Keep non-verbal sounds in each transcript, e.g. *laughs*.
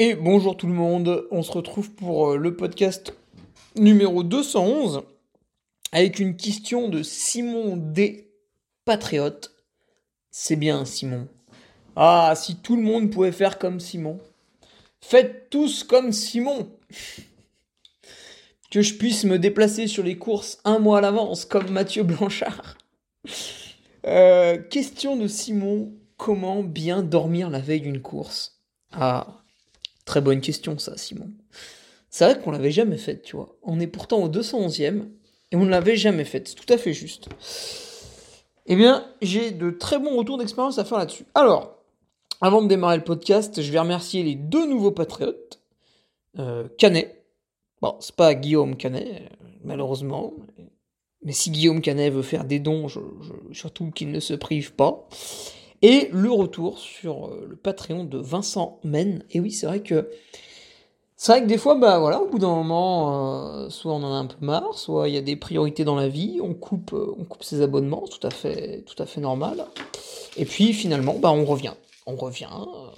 Et bonjour tout le monde, on se retrouve pour euh, le podcast numéro 211 avec une question de Simon D. Patriote. C'est bien Simon. Ah, si tout le monde pouvait faire comme Simon. Faites tous comme Simon. que je puisse me déplacer sur les courses un mois à l'avance comme Mathieu Blanchard. Euh, question de Simon, comment bien dormir la veille d'une course? Ah, Très bonne question, ça, Simon. C'est vrai qu'on l'avait jamais faite, tu vois. On est pourtant au 211e et on ne l'avait jamais faite. C'est tout à fait juste. Eh bien, j'ai de très bons retours d'expérience à faire là-dessus. Alors, avant de démarrer le podcast, je vais remercier les deux nouveaux patriotes. Euh, Canet. Bon, c'est pas Guillaume Canet, malheureusement. Mais si Guillaume Canet veut faire des dons, surtout qu'il ne se prive pas. Et le retour sur euh, le Patreon de Vincent Men. Et oui, c'est vrai que. C'est vrai que des fois, bah voilà, au bout d'un moment, euh, soit on en a un peu marre, soit il y a des priorités dans la vie, on coupe, euh, on coupe ses abonnements, tout à fait, tout à fait normal. Et puis finalement, bah on revient, on revient,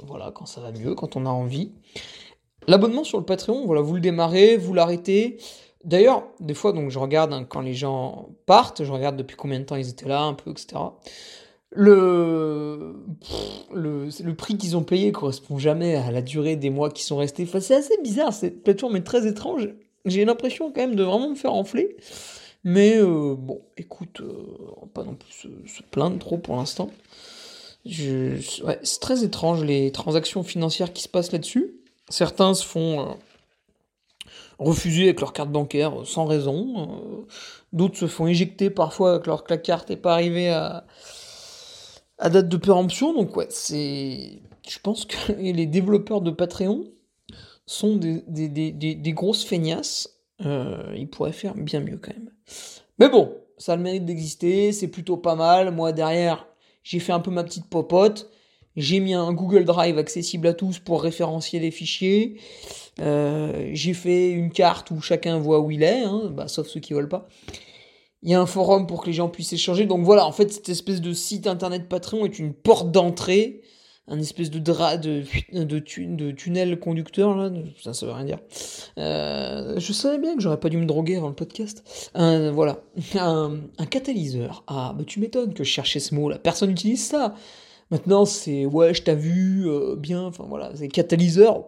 voilà, quand ça va mieux, quand on a envie. L'abonnement sur le Patreon, voilà, vous le démarrez, vous l'arrêtez. D'ailleurs, des fois, donc je regarde hein, quand les gens partent, je regarde depuis combien de temps ils étaient là, un peu, etc le, le, prix qu'ils ont payé correspond jamais à la durée des mois qui sont restés. C'est assez bizarre, cette plateforme est très étrange. J'ai l'impression quand même de vraiment me faire enfler. Mais euh, bon, écoute, euh, pas non plus se, plaindre trop pour l'instant. C'est très étrange les transactions financières qui se passent là-dessus. Certains se font euh, refuser avec leur carte bancaire sans raison. D'autres se font éjecter parfois avec leur carte et pas arriver à, à date de péremption. Donc ouais, c'est... Je pense que *laughs* les développeurs de Patreon sont des, grosses feignasses. Euh, ils pourraient faire bien mieux quand même. Mais bon, ça a le mérite d'exister, c'est plutôt pas mal. Moi derrière, j'ai fait un peu ma petite popote. J'ai mis un Google Drive accessible à tous pour référencier les fichiers. Euh, j'ai fait une carte où chacun voit où il est, hein, bah, sauf ceux qui veulent pas il y a un forum pour que les gens puissent échanger. Donc voilà, en fait, cette espèce de site internet Patreon est une porte d'entrée, un espèce de drap de, tunnel conducteur, là, ça, ça veut rien dire. Euh, je savais bien que j'aurais pas dû me droguer avant le podcast. Voilà, un, un catalyseur. Ah, bah tu m'étonnes que je cherchais ce mot-là. Personne n'utilise ça. Maintenant, c'est ouais, je t'ai vu, euh, bien, enfin voilà, c'est catalyseur.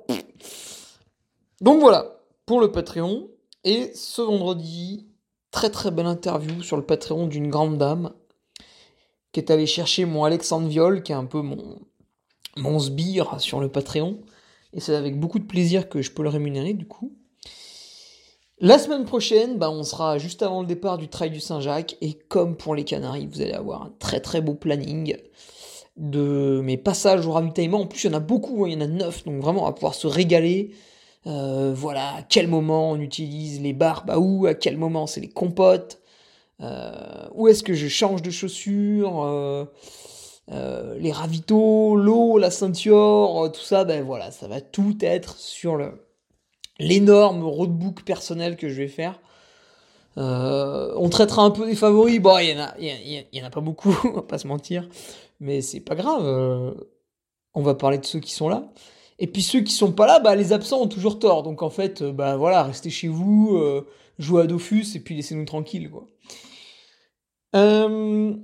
Donc voilà, pour le Patreon. Et ce vendredi, très très belle interview sur le Patreon d'une grande dame qui est allée chercher mon Alexandre Viol, qui est un peu mon, mon sbire sur le Patreon. Et c'est avec beaucoup de plaisir que je peux le rémunérer du coup. La semaine prochaine, bah, on sera juste avant le départ du Trail du Saint-Jacques. Et comme pour les Canaries, vous allez avoir un très très beau planning de mes passages au ravitaillement. En plus, il y en a beaucoup, hein, il y en a neuf, donc vraiment on va pouvoir se régaler. Euh, voilà, à quel moment on utilise les barbes à où, à quel moment c'est les compotes, euh, où est-ce que je change de chaussures, euh, les ravitaux, l'eau, la ceinture, tout ça, ben voilà, ça va tout être sur le l'énorme roadbook personnel que je vais faire. on traitera un peu des favoris. Bon, il y en a, pas beaucoup, *laughs* on va pas se mentir. Mais c'est pas grave. on va parler de ceux qui sont là. Et puis ceux qui sont pas là, bah, les absents ont toujours tort. Donc en fait, bah voilà, restez chez vous, euh, jouez à Dofus et puis laissez-nous tranquilles, quoi. Euh,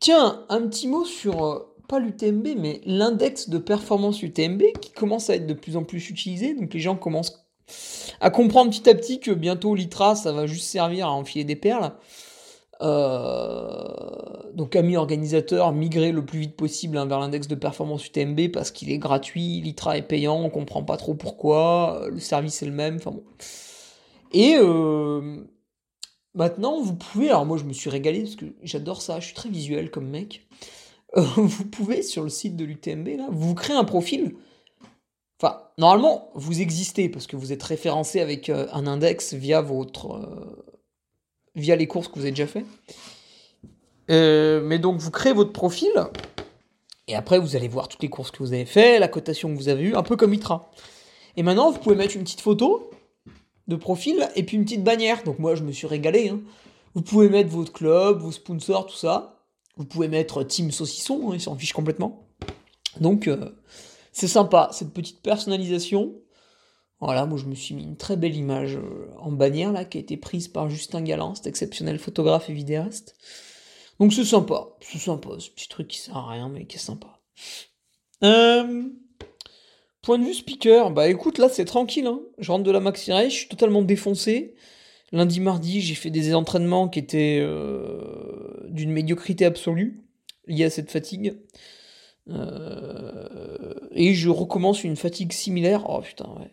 tiens, un petit mot sur, euh, pas l'UTMB, mais l'index de performance UTMB qui commence à être de plus en plus utilisé. Donc les gens commencent à comprendre petit à petit que bientôt l'ITRA, ça va juste servir à enfiler des perles. Euh, donc amis organisateurs, migrez le plus vite possible hein, vers l'index de performance UTMB parce qu'il est gratuit, l'ITRA est payant, on comprend pas trop pourquoi, le service est le même, enfin bon. Et euh, maintenant vous pouvez, alors moi je me suis régalé parce que j'adore ça, je suis très visuel comme mec. Euh, *laughs* vous pouvez sur le site de l'UTMB là, vous créez un profil. Enfin, normalement, vous existez parce que vous êtes référencé avec un index via votre via les courses que vous avez déjà fait. Euh, mais donc vous créez votre profil et après vous allez voir toutes les courses que vous avez fait, la cotation que vous avez eue, un peu comme ITRA. Et maintenant vous pouvez mettre une petite photo de profil et puis une petite bannière. Donc moi je me suis régalé. Hein. Vous pouvez mettre votre club, vos sponsors, tout ça. Vous pouvez mettre Team Saucisson, hein, ils s'en fichent complètement. Donc euh, c'est sympa, cette petite personnalisation. Voilà, moi je me suis mis une très belle image euh, en bannière là, qui a été prise par Justin Galland, cet exceptionnel photographe et vidéaste. Donc c'est sympa, c'est sympa, ce petit truc qui sert à rien mais qui est sympa. Euh, point de vue speaker, bah écoute là c'est tranquille, hein. je rentre de la maxi race, je suis totalement défoncé. Lundi, mardi, j'ai fait des entraînements qui étaient euh, d'une médiocrité absolue liée à cette fatigue. et je recommence une fatigue similaire. Oh putain, ouais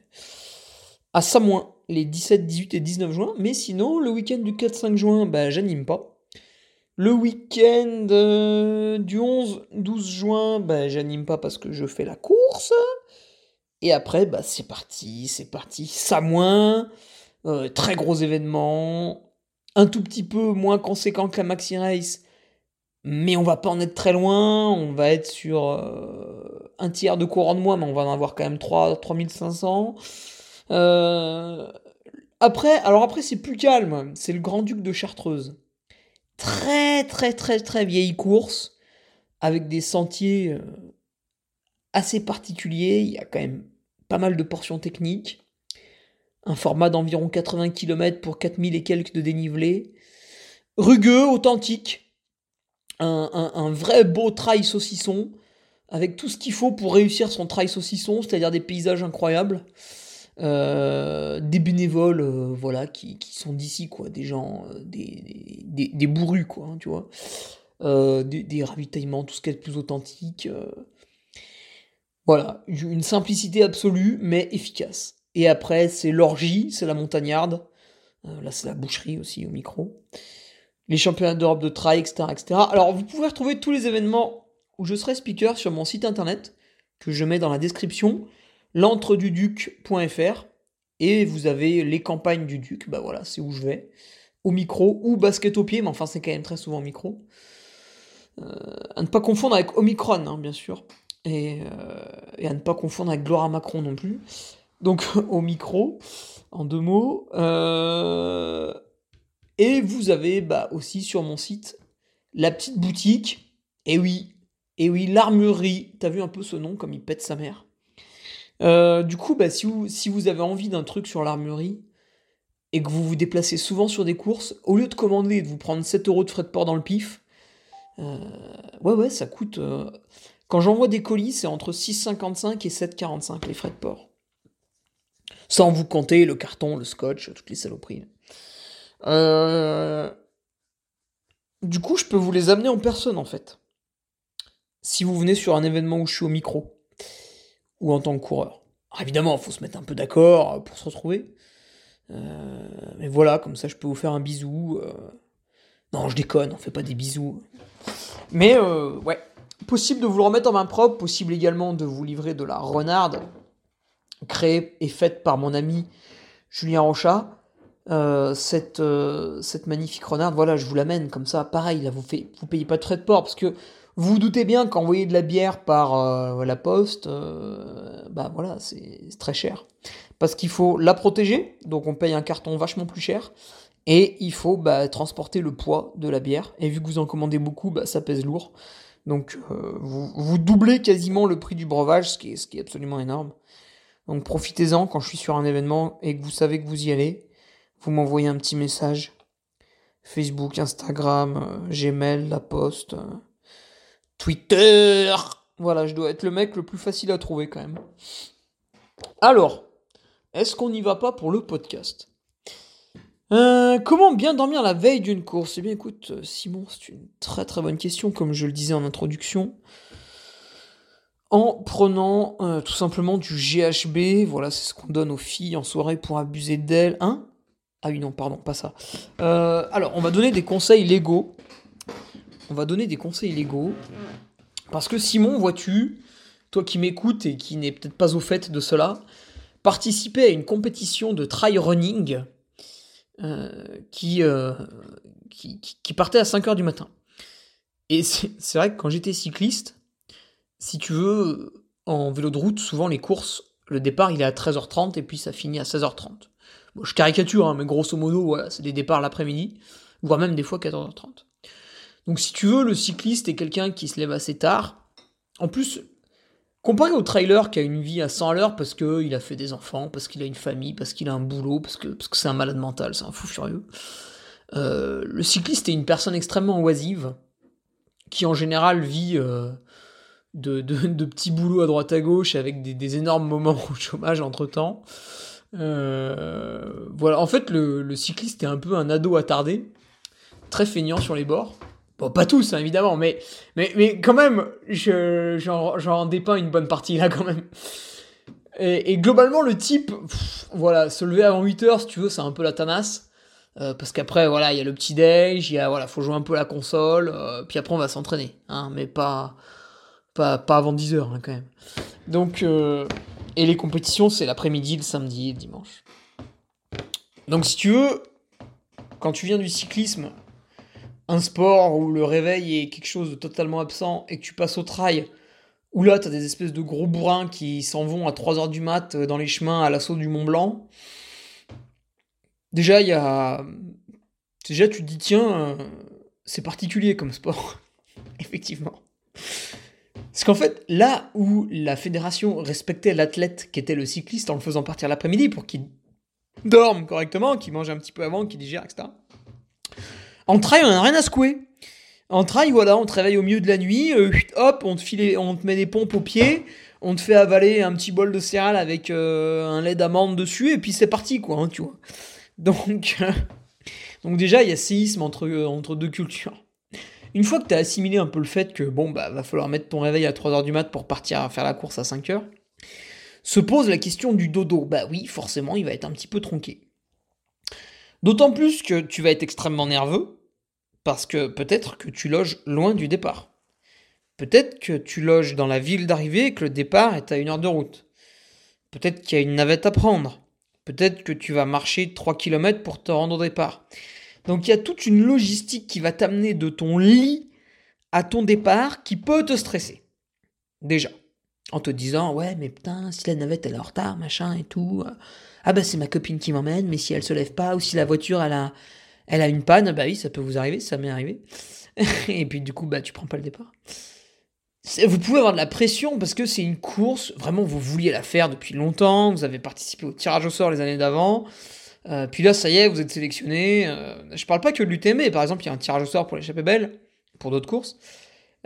à Samoin les 17, 18 et 19 juin. Mais sinon, le week-end du 4-5 juin, bah, j'anime pas. Le week-end euh, du 11-12 juin, bah, j'anime pas parce que je fais la course. Et après, bah, c'est parti, c'est parti. Samoin, euh, très gros événement, un tout petit peu moins conséquent que la Maxi Race, mais on va pas en être très loin. On va être sur euh, un tiers de courant de moins, mais on va en avoir quand même 3, 3500. Euh, après, alors après, c'est plus calme. C'est le Grand-Duc de Chartreuse. Très, très, très, très vieille course, avec des sentiers euh, assez particuliers. Il y a quand même pas mal de portions techniques. Un format d'environ 80 km pour 4000 et quelques de dénivelé. Rugueux, authentique. Un, vrai beau trail saucisson, avec tout ce qu'il faut pour réussir son trail saucisson, c'est-à-dire des paysages incroyables. Euh, des bénévoles euh, voilà qui, sont d'ici quoi. Des gens euh, des, des, bourrus quoi hein, tu vois. Des, ravitaillements tout ce qui est plus authentique voilà. Une simplicité absolue mais efficace. Et après c'est l'orgie c'est la montagnarde. Là c'est la boucherie aussi au micro. Les championnats d'Europe de trail etc etc alors vous pouvez retrouver tous les événements où je serai speaker sur mon site internet que je mets dans la description l'entreduduc.fr et vous avez les campagnes du Duc, bah voilà, c'est où je vais, au micro ou basket au pied, mais enfin c'est quand même très souvent au micro. Euh, à ne pas confondre avec Omicron, hein, bien sûr, et, euh, et, à ne pas confondre avec Gloria Macron non plus. Donc *laughs* au micro, en deux mots. Euh, et vous avez bah, aussi sur mon site la petite boutique, et oui, et oui, l'armurerie, t'as vu un peu ce nom comme il pète sa mère euh, du coup, bah, si, vous, avez envie d'un truc sur l'armurerie et que vous vous déplacez souvent sur des courses, au lieu de commander et de vous prendre 7 euros de frais de port dans le pif, euh, ouais, ouais, ça coûte. Euh, quand j'envoie des colis, c'est entre 6,55 et 7,45 les frais de port. Sans vous compter le carton, le scotch, toutes les saloperies. Du coup, je peux vous les amener en personne en fait. Si vous venez sur un événement où je suis au micro ou en tant que coureur. évidemment, il faut se mettre un peu d'accord euh, pour se retrouver. Euh, mais voilà, comme ça je peux vous faire un bisou. Euh. Non, je déconne, on fait pas des bisous. Mais ouais, possible de vous le remettre en main propre, possible également de vous livrer de la renarde, créée et faite par mon ami Julien Rochat. cette, cette magnifique renarde, voilà, je vous l'amène comme ça, pareil, là vous, vous payez pas de frais de port parce que vous vous doutez bien qu'envoyer de la bière par euh, la poste, euh, bah voilà, c'est très cher. parce qu'il faut la protéger, donc on paye un carton vachement plus cher, et il faut bah, transporter le poids de la bière, et vu que vous en commandez beaucoup, bah, ça pèse lourd. Donc euh, vous, vous, doublez quasiment le prix du breuvage, ce qui est, ce qui est absolument énorme. Donc profitez-en quand je suis sur un événement et que vous savez que vous y allez. Vous m'envoyez un petit message. Facebook, Instagram, euh, Gmail, La Poste, euh, Twitter. Voilà, je dois être le mec le plus facile à trouver quand même. Alors, est-ce qu'on n'y va pas pour le podcast? Euh, comment bien dormir la veille d'une course? Eh bien écoute, Simon, c'est une très très bonne question, comme je le disais en introduction. En prenant euh, tout simplement du GHB, voilà, c'est ce qu'on donne aux filles en soirée pour abuser d'elles. Hein? Ah oui, non, pardon, pas ça. Euh, alors, on va donner des conseils légaux. On va donner des conseils légaux. Parce que Simon, vois-tu, toi qui m'écoutes et qui n'es peut-être pas au fait de cela, participer à une compétition de trail running euh, qui, euh, qui, qui, partait à 5h du matin. Et c'est vrai que quand j'étais cycliste, si tu veux, en vélo de route, souvent les courses, le départ il est à 13h30 et puis ça finit à 16h30. Bon, je caricature, hein, mais grosso modo, voilà, c'est des départs l'après-midi, voire même des fois 14h30. Donc si tu veux, le cycliste est quelqu'un qui se lève assez tard. En plus, Comparé au trailer qui a une vie à 100 à l'heure parce qu'il a fait des enfants, parce qu'il a une famille, parce qu'il a un boulot, parce que c'est un malade mental, c'est un fou furieux. Euh, le cycliste est une personne extrêmement oisive qui en général vit euh, de, petits boulots à droite à gauche avec des, énormes moments au chômage entre temps. Euh, voilà, en fait, le cycliste est un peu un ado attardé, très feignant sur les bords. Bon, pas tous, hein, évidemment, mais, mais, mais quand même, j'en dépeins une bonne partie là, quand même. Et, globalement, le type, voilà, se lever avant 8 heures, si tu veux, c'est un peu la tanasse. Euh, parce qu'après, voilà, il y a le petit déj, il y a, voilà, faut jouer un peu à la console, euh, puis après on va s'entraîner, hein, mais pas, pas, pas avant 10 heures, hein, quand même. Donc, euh, et les compétitions, c'est l'après-midi, le samedi et le dimanche. Donc, si tu veux, quand tu viens du cyclisme, un sport où le réveil est quelque chose de totalement absent et que tu passes au trail, où là, tu as des espèces de gros bourrins qui s'en vont à 3h du mat euh, dans les chemins à l'assaut du Mont Blanc. Déjà, il y a. Déjà, tu te dis, tiens, euh, c'est particulier comme sport. *laughs* Effectivement. Parce qu'en fait, là où la fédération respectait l'athlète qui était le cycliste en le faisant partir l'après-midi pour qu'il dorme correctement, qu'il mange un petit peu avant, qu'il digère, etc. En trail, on a rien à secouer. En trail, voilà, on te réveille au milieu de la nuit, euh, hop, on te, file, on te met des pompes aux pieds, on te fait avaler un petit bol de céréales avec euh, un lait d'amande dessus, et puis c'est parti, quoi, hein, tu vois. Donc, *laughs* déjà, il y a séisme entre, entre deux cultures. Une fois que tu as assimilé un peu le fait que, bon, bah, va falloir mettre ton réveil à 3h du mat pour partir faire la course à 5h, se pose la question du dodo. Bah oui, forcément, il va être un petit peu tronqué. D'autant plus que tu vas être extrêmement nerveux, parce que peut-être que tu loges loin du départ. Peut-être que tu loges dans la ville d'arrivée et que le départ est à une heure de route. Peut-être qu'il y a une navette à prendre. Peut-être que tu vas marcher 3 km pour te rendre au départ. Donc il y a toute une logistique qui va t'amener de ton lit à ton départ qui peut te stresser. Déjà. En te disant, ouais, mais putain, si la navette elle est en retard, machin et tout. Ah bah c'est ma copine qui m'emmène, mais si elle se lève pas, ou si la voiture elle a, elle a une panne, bah oui, ça peut vous arriver, ça m'est arrivé. *laughs* et puis du coup, bah tu prends pas le départ. Vous pouvez avoir de la pression parce que c'est une course, vraiment vous vouliez la faire depuis longtemps, vous avez participé au tirage au sort les années d'avant, euh, puis là ça y est, vous êtes sélectionné. Euh, je parle pas que de l'UTM, par exemple il y a un tirage au sort pour l'échappée belle, pour d'autres courses.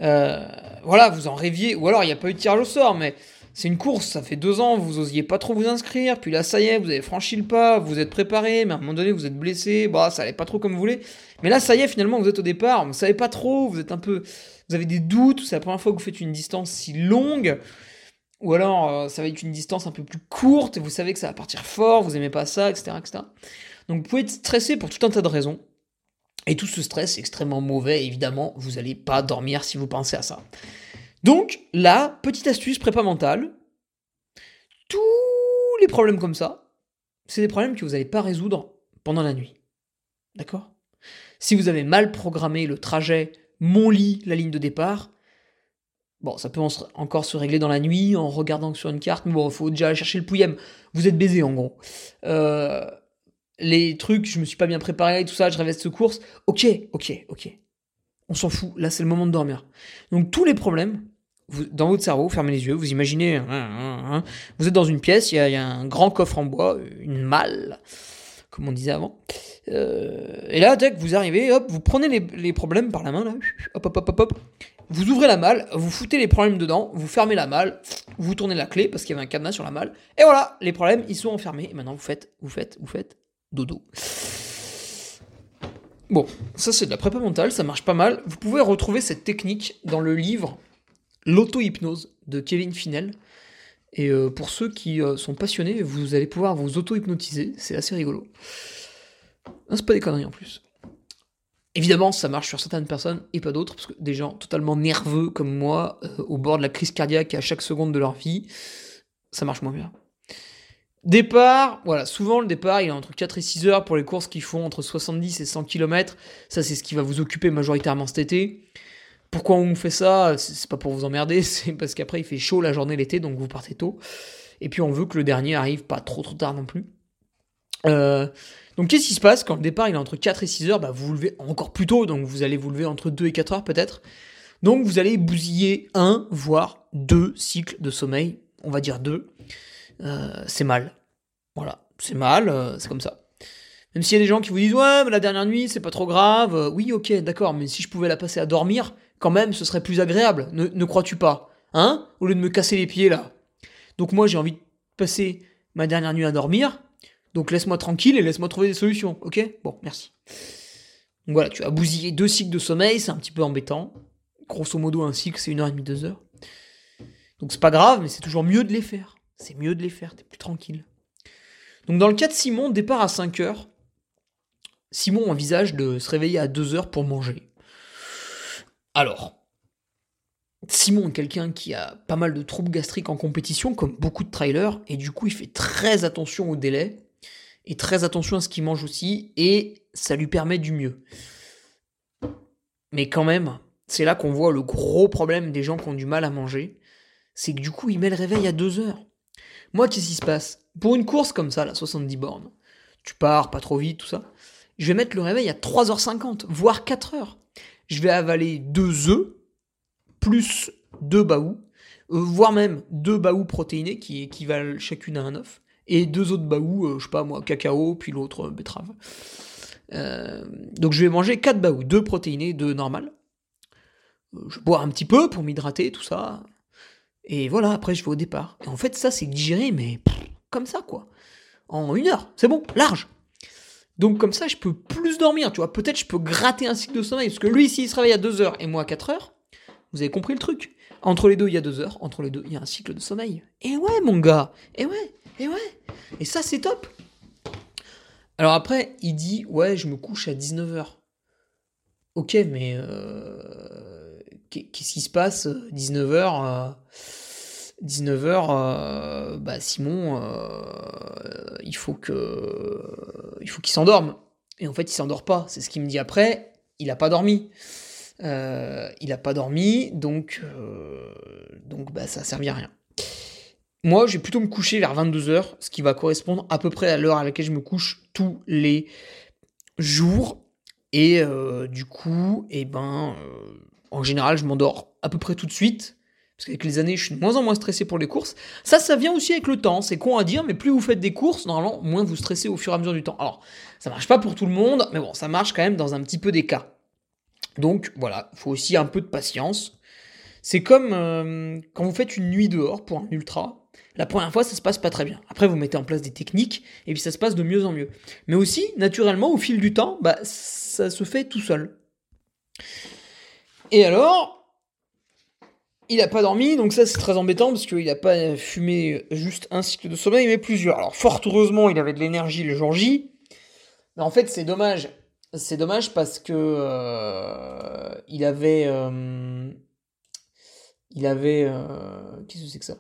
Euh, voilà, vous en rêviez, ou alors il n'y a pas eu de tirage au sort, mais c'est une course, ça fait deux ans, vous osiez pas trop vous inscrire, puis là ça y est, vous avez franchi le pas, vous êtes préparé, mais à un moment donné vous êtes blessé, bah ça allait pas trop comme vous voulez. Mais là ça y est, finalement vous êtes au départ, vous savez pas trop, vous êtes un peu, vous avez des doutes, c'est la première fois que vous faites une distance si longue, ou alors euh, ça va être une distance un peu plus courte, et vous savez que ça va partir fort, vous aimez pas ça, etc., etc. Donc vous pouvez être stressé pour tout un tas de raisons. Et tout ce stress est extrêmement mauvais, évidemment, vous allez pas dormir si vous pensez à ça. Donc là, petite astuce prépa mentale, tous les problèmes comme ça, c'est des problèmes que vous n'allez pas résoudre pendant la nuit. D'accord? Si vous avez mal programmé le trajet, mon lit, la ligne de départ, Bon, ça peut encore se régler dans la nuit en regardant sur une carte, mais bon, il faut déjà aller chercher le pouillem. Vous êtes baisé en gros. Euh, les trucs, je me suis pas bien préparé, tout ça, je rêvais de ce course. Ok, ok, ok. On s'en fout, là c'est le moment de dormir. Donc tous les problèmes, vous, dans votre cerveau, fermez les yeux, vous imaginez, hein, hein, hein, vous êtes dans une pièce, il y, a un grand coffre en bois, une malle, comme on disait avant. Euh, et là, vous arrivez, hop, vous prenez les, les, problèmes par la main, là, hop, hop, hop, hop, hop, vous ouvrez la malle, vous foutez les problèmes dedans, vous fermez la malle, vous tournez la clé parce qu'il y avait un cadenas sur la malle, et voilà, les problèmes, ils sont enfermés, et maintenant vous faites, vous faites, vous faites, dodo. Bon, ça c'est de la prépa mentale, ça marche pas mal. Vous pouvez retrouver cette technique dans le livre L'auto-hypnose de Kevin Finel. Et euh, pour ceux qui euh, sont passionnés, vous allez pouvoir vous auto-hypnotiser, c'est assez rigolo. C'est pas des conneries en plus. Évidemment, ça marche sur certaines personnes et pas d'autres, parce que des gens totalement nerveux comme moi, euh, au bord de la crise cardiaque à chaque seconde de leur vie, ça marche moins bien. Départ, voilà, souvent le départ il est entre 4 et 6 heures pour les courses qui font entre 70 et 100 km. Ça c'est ce qui va vous occuper majoritairement cet été. Pourquoi on fait ça C'est pas pour vous emmerder, *laughs* c'est parce qu'après il fait chaud la journée l'été donc vous partez tôt. Et puis on veut que le dernier arrive pas trop trop tard non plus. Euh, donc qu'est-ce qui se passe quand le départ il est entre 4 et 6 heures? Bah, Vous vous levez encore plus tôt, donc vous allez vous lever entre 2 et 4 heures peut-être. Donc vous allez bousiller un, voire deux cycles de sommeil, on va dire deux. Euh, c'est mal. Voilà, c'est mal, euh, c'est comme ça. Même s'il y a des gens qui vous disent ouais, mais la dernière nuit c'est pas trop grave. Oui, ok, d'accord, mais si je pouvais la passer à dormir, quand même, ce serait plus agréable. Ne, crois-tu pas Hein Au lieu de me casser les pieds là. Donc moi j'ai envie de passer ma dernière nuit à dormir. Donc laisse-moi tranquille et laisse-moi trouver des solutions, ok? Bon, merci. Donc voilà, tu as bousillé deux cycles de sommeil, c'est un petit peu embêtant. Grosso modo, un cycle, c'est une heure et demie, deux heures. Donc c'est pas grave, mais c'est toujours mieux de les faire. C'est mieux de les faire, t'es plus tranquille. Donc dans le cas de Simon, départ à 5 heures, Simon envisage de se réveiller à 2 heures pour manger. Alors, Simon est quelqu'un qui a pas mal de troubles gastriques en compétition, comme beaucoup de trailers, et du coup il fait très attention au délai, et très attention à ce qu'il mange aussi, et ça lui permet du mieux. Mais quand même, c'est là qu'on voit le gros problème des gens qui ont du mal à manger, c'est que du coup il met le réveil à 2 heures. Moi, qu'est-ce qui se passe? Pour une course comme ça, la 70 bornes, tu pars pas trop vite, tout ça, je vais mettre le réveil à 3h50, voire 4h. Je vais avaler deux œufs, plus deux baous, euh, voire même deux baous protéinés qui équivalent chacune à un œuf, et deux autres baous, euh, je sais pas moi, cacao, puis l'autre euh, betterave. donc je vais manger quatre baous, deux protéinés, deux normales. je bois un petit peu pour m'hydrater, tout ça. Et voilà, après je vais au départ. Et en fait, ça c'est digéré, mais comme ça quoi. En une heure, c'est bon, large. Donc comme ça, je peux plus dormir, tu vois. Peut-être je peux gratter un cycle de sommeil, parce que lui, s'il se à 2 heures et moi à 4 heures, vous avez compris le truc. Entre les deux, il y a 2 heures, entre les deux, il y a un cycle de sommeil. Et ouais, mon gars, et ouais, et ouais. Et ça, c'est top. Alors après, il dit, ouais, je me couche à 19h. Ok, mais euh, qu'est-ce qui se passe 19h 19h, euh, bah Simon, euh, il faut que, il faut qu'il s'endorme. Et en fait, il s'endort pas. C'est ce qu'il me dit après. Il a pas dormi. Euh, il a pas dormi, donc, donc bah ça a servi à rien. Moi, je vais plutôt me coucher vers 22h, ce qui va correspondre à peu près à l'heure à laquelle je me couche tous les jours. Et du coup, eh ben, en général, je m'endors à peu près tout de suite. Parce qu'avec les années, je suis de moins en moins stressé pour les courses. Ça, ça vient aussi avec le temps. C'est con à dire, mais plus vous faites des courses, normalement, moins vous stressez au fur et à mesure du temps. Alors, ça marche pas pour tout le monde, mais bon, ça marche quand même dans un petit peu des cas. Donc voilà, il faut aussi un peu de patience. C'est comme euh, quand vous faites une nuit dehors pour un ultra. La première fois, ça se passe pas très bien. Après, vous mettez en place des techniques et puis ça se passe de mieux en mieux. Mais aussi, naturellement, au fil du temps, bah, ça se fait tout seul. Et alors, il n'a pas dormi, donc ça c'est très embêtant parce qu'il n'a pas fumé juste un cycle de sommeil, mais plusieurs. Alors fort heureusement, il avait de l'énergie le jour J. Mais en fait, c'est dommage. C'est dommage parce que euh, il avait, euh, il avait, euh, qu'est-ce que c'est que ça?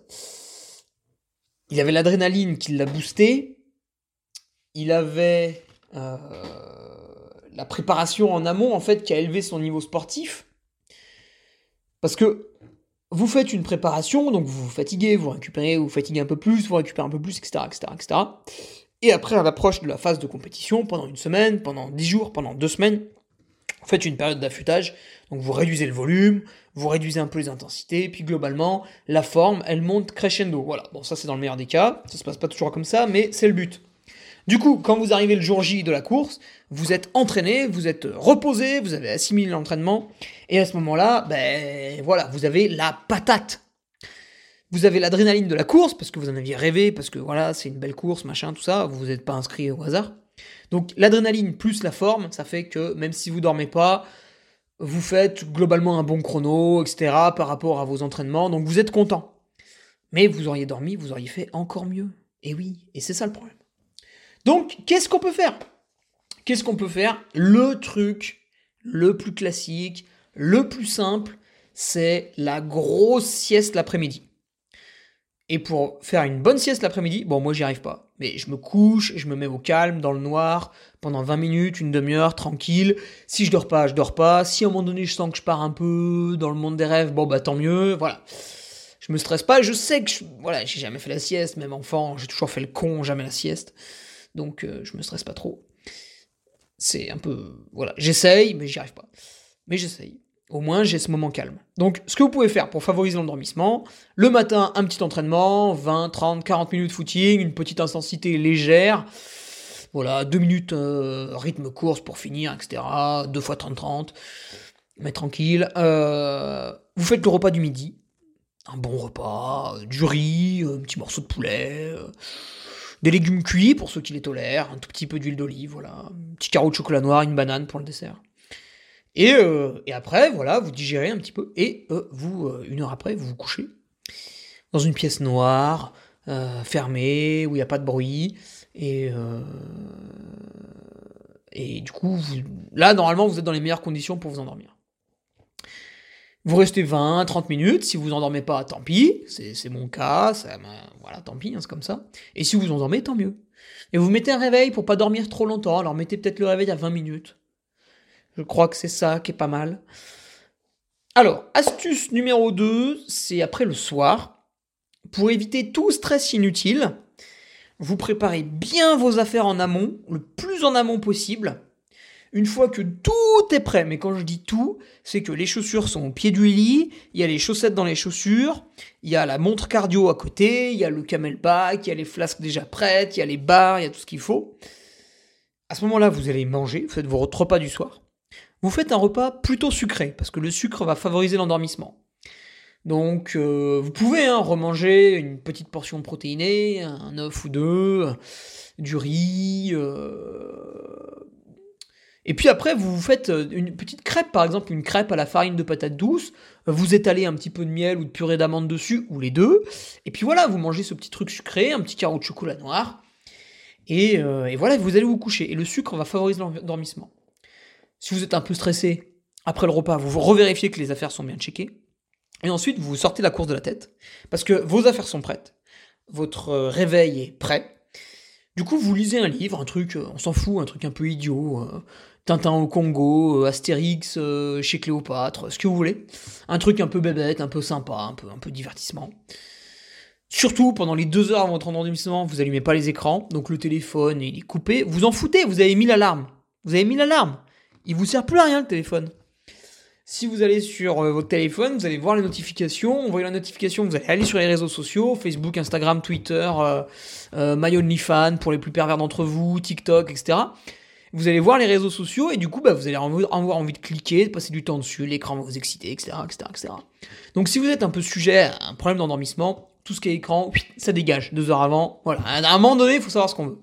Il avait l'adrénaline qui l'a boosté. Il avait la préparation en amont en fait qui a élevé son niveau sportif. Parce que vous faites une préparation, donc vous vous fatiguez, vous récupérez, vous fatiguez un peu plus, vous récupérez un peu plus, etc.. Et après, à l'approche de la phase de compétition, pendant une semaine, pendant dix jours, pendant deux semaines, vous faites une période d'affûtage, donc vous réduisez le volume, vous réduisez un peu les intensités, puis globalement, la forme, elle monte crescendo. Voilà, bon ça c'est dans le meilleur des cas, ça se passe pas toujours comme ça, mais c'est le but. Du coup, quand vous arrivez le jour J de la course, vous êtes entraîné, vous êtes reposé, vous avez assimilé l'entraînement, et à ce moment-là, ben voilà, vous avez la patate. Vous avez l'adrénaline de la course, parce que vous en aviez rêvé, parce que voilà, c'est une belle course, machin, tout ça, vous n'êtes pas inscrit au hasard. Donc l'adrénaline plus la forme, ça fait que même si vous dormez pas, vous faites globalement un bon chrono, etc. par rapport à vos entraînements, donc vous êtes content. Mais vous auriez dormi, vous auriez fait encore mieux. Et oui, et c'est ça le problème. Donc, qu'est-ce qu'on peut faire? Qu'est-ce qu'on peut faire? Le truc le plus classique, le plus simple, c'est la grosse sieste l'après-midi. Et pour faire une bonne sieste l'après-midi, bon, moi j'y arrive pas. Mais je me couche, je me mets au calme, dans le noir, pendant 20 minutes, une demi-heure, tranquille. Si je dors pas, je dors pas. Si à un moment donné je sens que je pars un peu dans le monde des rêves, bon bah tant mieux, voilà. Je me stresse pas, je sais que je, voilà, j'ai jamais fait la sieste, même enfant, j'ai toujours fait le con, jamais la sieste donc euh, je me stresse pas trop. C'est un peu. Voilà, j'essaye, mais j'y arrive pas. Mais j'essaye. Au moins, j'ai ce moment calme. Donc, ce que vous pouvez faire pour favoriser l'endormissement, le matin, un petit entraînement, 20, 30, 40 minutes footing, une petite intensité légère. Voilà, 2 minutes euh, rythme course pour finir, etc. 2 fois 30-30. Mais tranquille. Euh, vous faites le repas du midi. Un bon repas, du riz, un petit morceau de poulet des légumes cuits pour ceux qui les tolèrent, un tout petit peu d'huile d'olive, voilà, un petit carreau de chocolat noir, une banane pour le dessert. Et, euh, après, voilà, vous digérez un petit peu, et euh, vous, euh, une heure après, vous vous couchez dans une pièce noire, fermée, où il n'y a pas de bruit, et, et du coup, là, normalement, vous êtes dans les meilleures conditions pour vous endormir. Vous restez 20, 30 minutes, si vous endormez pas, tant pis, c'est mon cas, ça, ben, voilà, tant pis, hein, c'est comme ça. Et si vous endormez, tant mieux. Et vous mettez un réveil pour pas dormir trop longtemps, alors mettez peut-être le réveil à 20 minutes. Je crois que c'est ça qui est pas mal. Alors, astuce numéro 2, c'est après le soir. Pour éviter tout stress inutile, vous préparez bien vos affaires en amont, le plus en amont possible. Une fois que tout est prêt, mais quand je dis tout, c'est que les chaussures sont au pied du lit, il y a les chaussettes dans les chaussures, il y a la montre cardio à côté, il y a le camelback, il y a les flasques déjà prêtes, il y a les barres, il y a tout ce qu'il faut. À ce moment-là, vous allez manger, vous faites votre repas du soir. Vous faites un repas plutôt sucré, parce que le sucre va favoriser l'endormissement. Donc, euh, vous pouvez hein, remanger une petite portion protéinée, un œuf ou deux, du riz, euh, et puis après, vous vous faites euh, une petite crêpe, par exemple, une crêpe à la farine de patate douce, vous étalez un petit peu de miel ou de purée d'amande dessus, ou les deux, et puis voilà, vous mangez ce petit truc sucré, un petit carreau de chocolat noir, et, euh, et voilà, vous allez vous coucher. Et le sucre va favoriser l'endormissement. Si vous êtes un peu stressé, après le repas, vous revérifiez que les affaires sont bien checkées, et ensuite vous sortez la course de la tête, parce que vos affaires sont prêtes, votre euh, réveil est prêt, du coup, vous lisez un livre, un truc, on s'en fout, un truc un peu idiot, Tintin au Congo, euh, Astérix euh, chez Cléopâtre, ce que vous voulez. Un truc un peu bébête, un peu sympa, un peu, un divertissement. Surtout pendant les deux heures avant votre endormissement, vous allumez pas les écrans, donc le téléphone il est coupé. Vous en foutez, vous avez mis l'alarme. Vous avez mis l'alarme. Il vous sert plus à rien le téléphone. Si vous allez sur euh, votre téléphone, vous allez voir les notifications. Vous voyez la notification, vous allez aller sur les réseaux sociaux, Facebook, Instagram, Twitter, euh, pour les plus pervers d'entre vous, TikTok, etc vous allez voir les réseaux sociaux et du coup, bah, vous allez avoir envie de cliquer, de passer du temps dessus, l'écran va vous exciter, etc., etc., Donc si vous êtes un peu sujet à un problème d'endormissement, tout ce qui est écran, ça dégage deux heures avant. Voilà, à un moment donné, il faut savoir ce qu'on veut.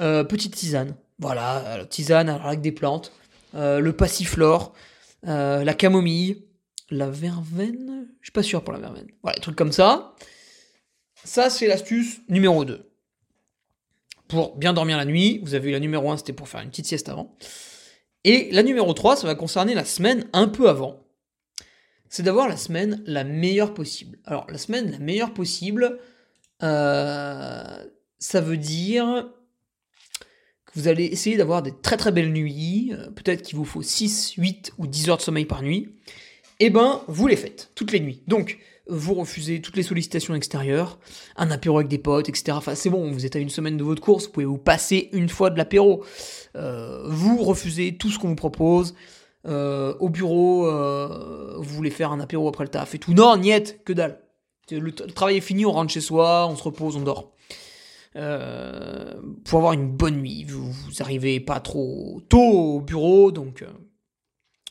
Euh, petite tisane, voilà, tisane avec des plantes, euh, le passiflore, euh, la camomille, la verveine, je suis pas sûr pour la verveine. Voilà, des trucs comme ça. Ça, c'est l'astuce numéro 2 pour bien dormir la nuit. Vous avez eu la numéro 1, c'était pour faire une petite sieste avant. Et la numéro 3, ça va concerner la semaine un peu avant. C'est d'avoir la semaine la meilleure possible. Alors, la semaine la meilleure possible, euh, ça veut dire que vous allez essayer d'avoir des très très belles nuits. Euh, peut-être qu'il vous faut 6, 8 ou 10 heures de sommeil par nuit. eh ben, vous les faites, toutes les nuits. Donc, vous refusez toutes les sollicitations extérieures, un apéro avec des potes, etc. Enfin, c'est bon, vous êtes à une semaine de votre course, vous pouvez vous passer une fois de l'apéro. Euh, vous refusez tout ce qu'on vous propose. Euh, au bureau, euh, vous voulez faire un apéro après le taf et tout. Non, niet, que dalle. Le, travail est fini, on rentre chez soi, on se repose, on dort. pour avoir une bonne nuit, vous, vous, arrivez pas trop tôt au bureau, donc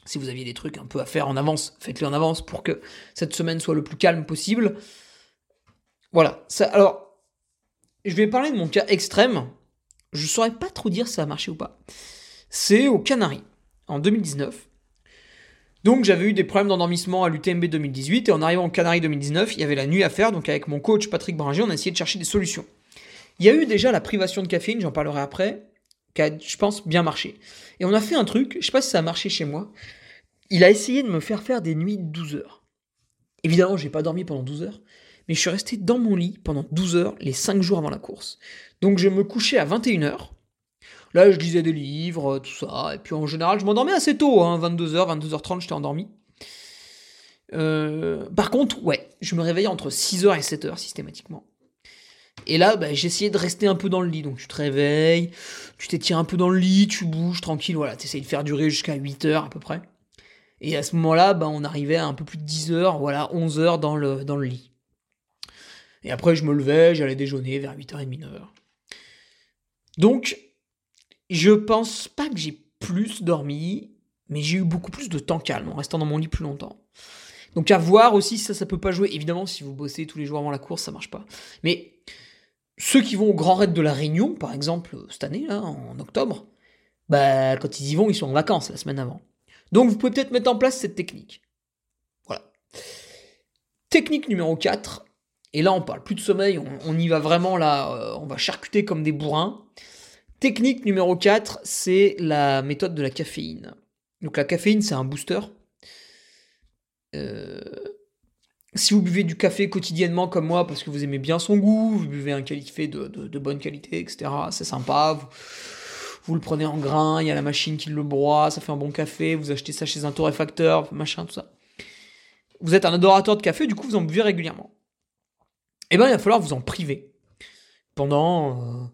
si vous aviez des trucs un peu à faire en avance, faites-les en avance pour que cette semaine soit le plus calme possible. Voilà. Ça, alors, je vais parler de mon cas extrême. Je saurais pas trop dire si ça a marché ou pas. C'est aux Canaries, en 2019. Donc j'avais eu des problèmes d'endormissement à l'UTMB 2018 et en arrivant aux Canaries 2019, il y avait la nuit à faire. Donc avec mon coach Patrick Bringer, on a essayé de chercher des solutions. Il y a eu déjà la privation de caféine, j'en parlerai après, qui a, je pense, bien marché. Et on a fait un truc, je sais pas si ça a marché chez moi. Il a essayé de me faire faire des nuits de 12 heures. Évidemment, j'ai pas dormi pendant 12 heures, mais je suis resté dans mon lit pendant 12 heures les 5 jours avant la course. Donc je me couchais à 21h. Là, je lisais des livres, tout ça. Et puis en général, je m'endormais assez tôt, hein, 22h, 22h30, j'étais endormi. Euh, par contre, ouais, je me réveillais entre 6h et 7h systématiquement. Et là, bah, j'essayais de rester un peu dans le lit. Donc tu te réveilles, tu t'étires un peu dans le lit, tu bouges tranquille, voilà, tu essayes de faire durer jusqu'à 8 heures à peu près. Et à ce moment-là, bah, on arrivait à un peu plus de 10 heures, voilà, 11 heures dans le, dans le lit. Et après, je me levais, j'allais déjeuner vers 8h30, 9h. Donc, je pense pas que j'ai plus dormi, mais j'ai eu beaucoup plus de temps calme en restant dans mon lit plus longtemps. Donc à voir aussi ça, ça peut pas jouer. Évidemment, si vous bossez tous les jours avant la course, ça marche pas. Mais ceux qui vont au Grand Raid de la Réunion, par exemple, cette année, là, en octobre, bah, quand ils y vont, ils sont en vacances la semaine avant. Donc vous pouvez peut-être mettre en place cette technique. Voilà. Technique numéro 4. Et là, on parle plus de sommeil, on, y va vraiment là, euh, on va charcuter comme des bourrins. Technique numéro 4, c'est la méthode de la caféine. Donc la caféine, c'est un booster. Euh, si vous buvez du café quotidiennement comme moi parce que vous aimez bien son goût, vous buvez un café de, bonne qualité, etc., c'est sympa. Vous, le prenez en grain, il y a la machine qui le broie, ça fait un bon café, vous achetez ça chez un torréfacteur, machin, tout ça. Vous êtes un adorateur de café, du coup vous en buvez régulièrement. Eh bien, il va falloir vous en priver pendant euh,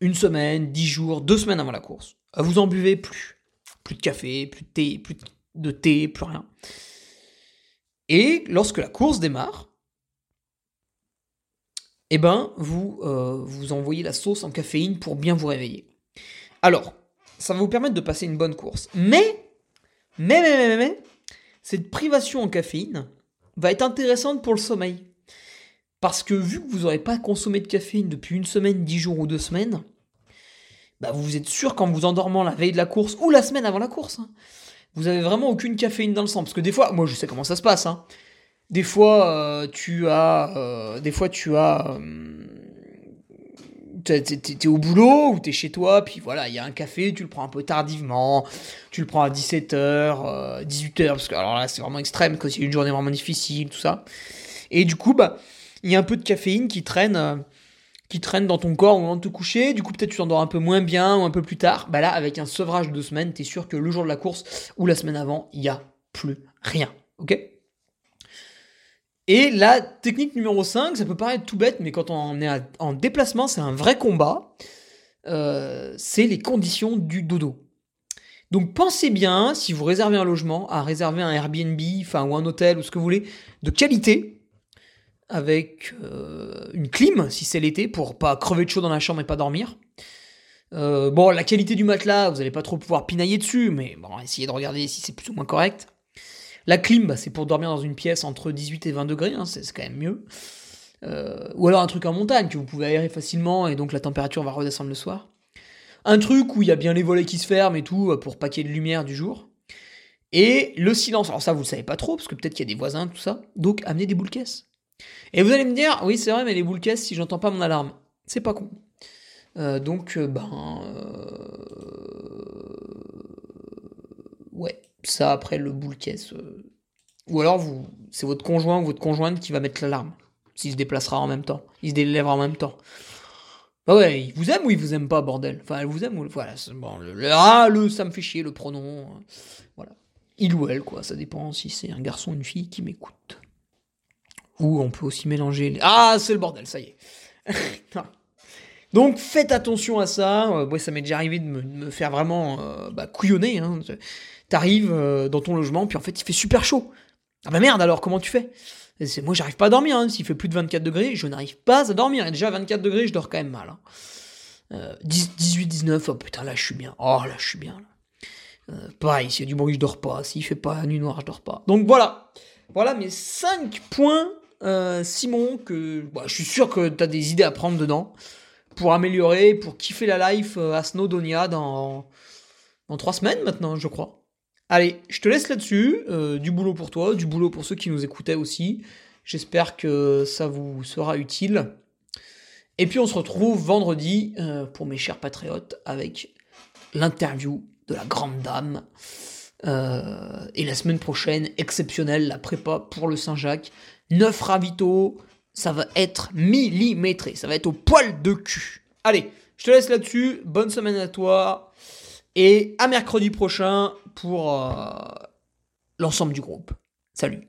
une semaine, dix jours, deux semaines avant la course. Vous en buvez plus. Plus de café, plus de thé, plus de thé, plus rien. Et lorsque la course démarre, eh ben, vous, euh, vous envoyez la sauce en caféine pour bien vous réveiller. Alors, ça va vous permettre de passer une bonne course. Mais, mais, mais, mais, cette privation en caféine va être intéressante pour le sommeil. Parce que vu que vous n'aurez pas consommé de caféine depuis une semaine, dix jours ou deux semaines, bah vous êtes sûr qu'en vous endormant la veille de la course ou la semaine avant la course, hein, vous avez vraiment aucune caféine dans le sang. Parce que des fois, moi je sais comment ça se passe. Hein. Des fois, euh, tu as. Euh, des fois, tu as. Euh, t'es au boulot ou t'es chez toi, puis voilà, il y a un café, tu le prends un peu tardivement, tu le prends à 17h, 18h, parce que alors là c'est vraiment extrême, quand c'est une journée vraiment difficile, tout ça. Et du coup, bah, il y a un peu de caféine qui traîne qui traîne dans ton corps au moment de te coucher, du coup peut-être tu t'endors un peu moins bien ou un peu plus tard, bah là avec un sevrage de deux semaines, t'es sûr que le jour de la course ou la semaine avant, il n'y a plus rien, ok? Et la technique numéro 5, ça peut paraître tout bête, mais quand on est en déplacement, c'est un vrai combat, euh, c'est les conditions du dodo. Donc pensez bien, si vous réservez un logement, à réserver un Airbnb, enfin ou un hôtel ou ce que vous voulez, de qualité, avec euh, une clim si c'est l'été pour pas crever de chaud dans la chambre et pas dormir. Euh, bon, la qualité du matelas, vous allez pas trop pouvoir pinailler dessus, mais bon, essayez de regarder si c'est plus ou moins correct. La clim, bah, c'est pour dormir dans une pièce entre 18 et 20 degrés, hein, c'est quand même mieux. Euh, ou alors un truc en montagne que vous pouvez aérer facilement et donc la température va redescendre le soir. Un truc où il y a bien les volets qui se ferment et tout pour ait de lumière du jour. Et le silence, alors ça vous le savez pas trop parce que peut-être qu'il y a des voisins, tout ça. Donc amenez des boules caisses. Et vous allez me dire, oui, c'est vrai, mais les boules caisses, si j'entends pas mon alarme, c'est pas con. Euh, donc, euh, ben. Euh, ouais, ça après le boule caisse. Ou alors, vous, c'est votre conjoint ou votre conjointe qui va mettre l'alarme. S'il se déplacera en même temps. Il se délèvera en même temps. Bah ouais, il vous aime ou il vous aime pas, bordel? Enfin, elle vous aime ou. Voilà, bon, le, ah, le ça me fait chier, le pronom. Voilà. il ou elle, quoi. Ça dépend si c'est un garçon ou une fille qui m'écoute. Ou on peut aussi mélanger. Ah, c'est le bordel, ça y est. *laughs* Donc faites attention à ça. Euh, ça m'est déjà arrivé de me, faire vraiment euh, bah, couillonner. Hein. T'arrives euh, dans ton logement, puis en fait il fait super chaud. Ah bah merde alors, comment tu fais? Moi j'arrive pas à dormir. Hein. S'il fait plus de 24 degrés, je n'arrive pas à dormir. Et déjà 24 degrés, je dors quand même mal. 18, hein. 19, oh putain là je suis bien. Oh là je suis bien. pareil, s'il y a du bruit, je dors pas. S'il fait pas nuit noire, je dors pas. Donc voilà. Voilà mes 5 points euh, Simon, que bah, je suis sûr que tu as des idées à prendre dedans pour améliorer, pour kiffer la life euh, à Snowdonia dans, dans 3 semaines maintenant, je crois. Allez, je te laisse là-dessus. Euh, du boulot pour toi, du boulot pour ceux qui nous écoutaient aussi. J'espère que ça vous sera utile. Et puis on se retrouve vendredi pour mes chers patriotes avec l'interview de la grande dame. et la semaine prochaine, exceptionnelle, la prépa pour le Saint-Jacques. 9 ravitaux, ça va être millimétré, ça va être au poil de cul. Allez, je te laisse là-dessus, bonne semaine à toi, et à mercredi prochain pour euh, l'ensemble du groupe. Salut